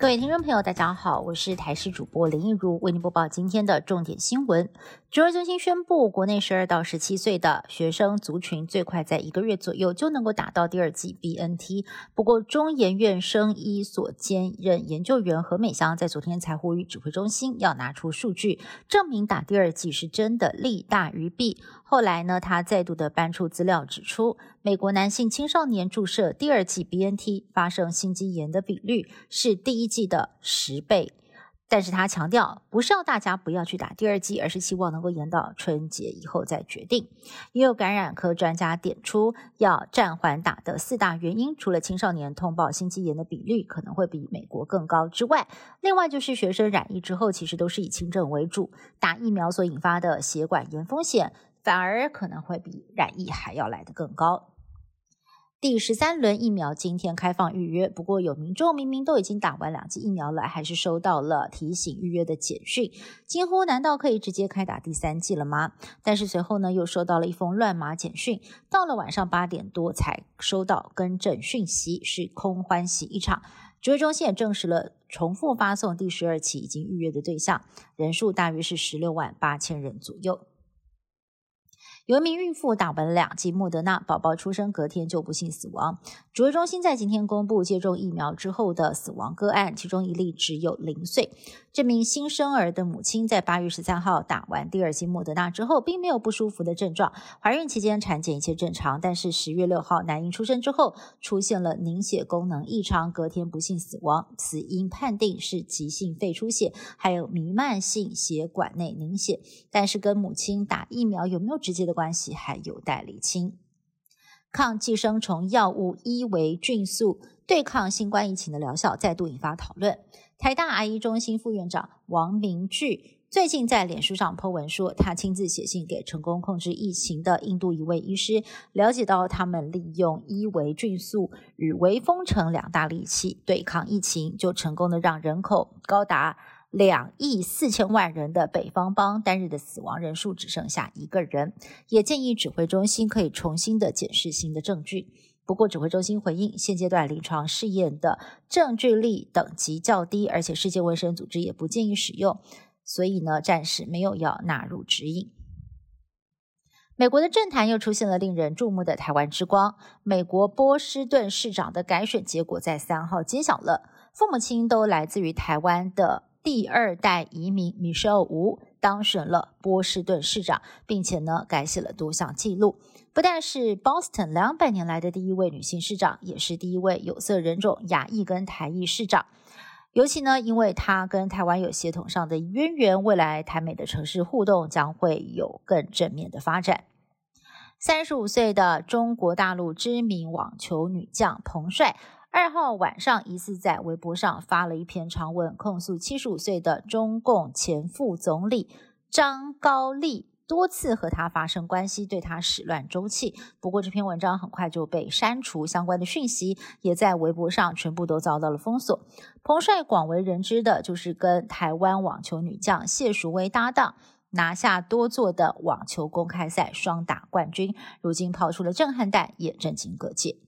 各位听众朋友，大家好，我是台视主播林一如，为您播报今天的重点新闻。指挥中心宣布，国内十二到十七岁的学生族群最快在一个月左右就能够打到第二剂 BNT。不过，中研院生医所兼任研究员何美香在昨天才呼吁指挥中心要拿出数据，证明打第二剂是真的利大于弊。后来呢，他再度的搬出资料指出，美国男性青少年注射第二剂 BNT 发生心肌炎的比率是第一剂的十倍。但是他强调，不是要大家不要去打第二剂，而是希望能够延到春节以后再决定。也有感染科专家点出，要暂缓打的四大原因，除了青少年通报心肌炎的比率可能会比美国更高之外，另外就是学生染疫之后，其实都是以轻症为主，打疫苗所引发的血管炎风险。反而可能会比染疫还要来得更高。第十三轮疫苗今天开放预约，不过有民众明明都已经打完两剂疫苗了，还是收到了提醒预约的简讯，惊呼：难道可以直接开打第三剂了吗？但是随后呢，又收到了一封乱码简讯，到了晚上八点多才收到更正讯息，是空欢喜一场。指挥中心也证实了重复发送第十二期已经预约的对象人数大约是十六万八千人左右。有一名孕妇打完两剂莫德纳，宝宝出生隔天就不幸死亡。指挥中心在今天公布接种疫苗之后的死亡个案，其中一例只有零岁。这名新生儿的母亲在八月十三号打完第二剂莫德纳之后，并没有不舒服的症状，怀孕期间产检一切正常。但是十月六号男婴出生之后，出现了凝血功能异常，隔天不幸死亡。死因判定是急性肺出血，还有弥漫性血管内凝血，但是跟母亲打疫苗有没有直接的？关系还有待厘清。抗寄生虫药物伊维菌素对抗新冠疫情的疗效再度引发讨论。台大癌医中心副院长王明炬最近在脸书上 po 文说，他亲自写信给成功控制疫情的印度一位医师，了解到他们利用伊维菌素与微风城两大利器对抗疫情，就成功的让人口高达。两亿四千万人的北方邦单日的死亡人数只剩下一个人，也建议指挥中心可以重新的检视新的证据。不过，指挥中心回应，现阶段临床试验的证据力等级较低，而且世界卫生组织也不建议使用，所以呢，暂时没有要纳入指引。美国的政坛又出现了令人注目的台湾之光，美国波士顿市长的改选结果在三号揭晓了，父母亲都来自于台湾的。第二代移民 Michelle 吴当选了波士顿市长，并且呢改写了多项纪录。不但是 Boston 两百年来的第一位女性市长，也是第一位有色人种亚裔跟台裔市长。尤其呢，因为她跟台湾有协同上的渊源，未来台美的城市互动将会有更正面的发展。三十五岁的中国大陆知名网球女将彭帅。二号晚上，疑似在微博上发了一篇长文，控诉七十五岁的中共前副总理张高丽多次和他发生关系，对他始乱终弃。不过，这篇文章很快就被删除，相关的讯息也在微博上全部都遭到了封锁。彭帅广为人知的就是跟台湾网球女将谢淑薇搭档，拿下多座的网球公开赛双打冠军，如今抛出了震撼弹，也震惊各界。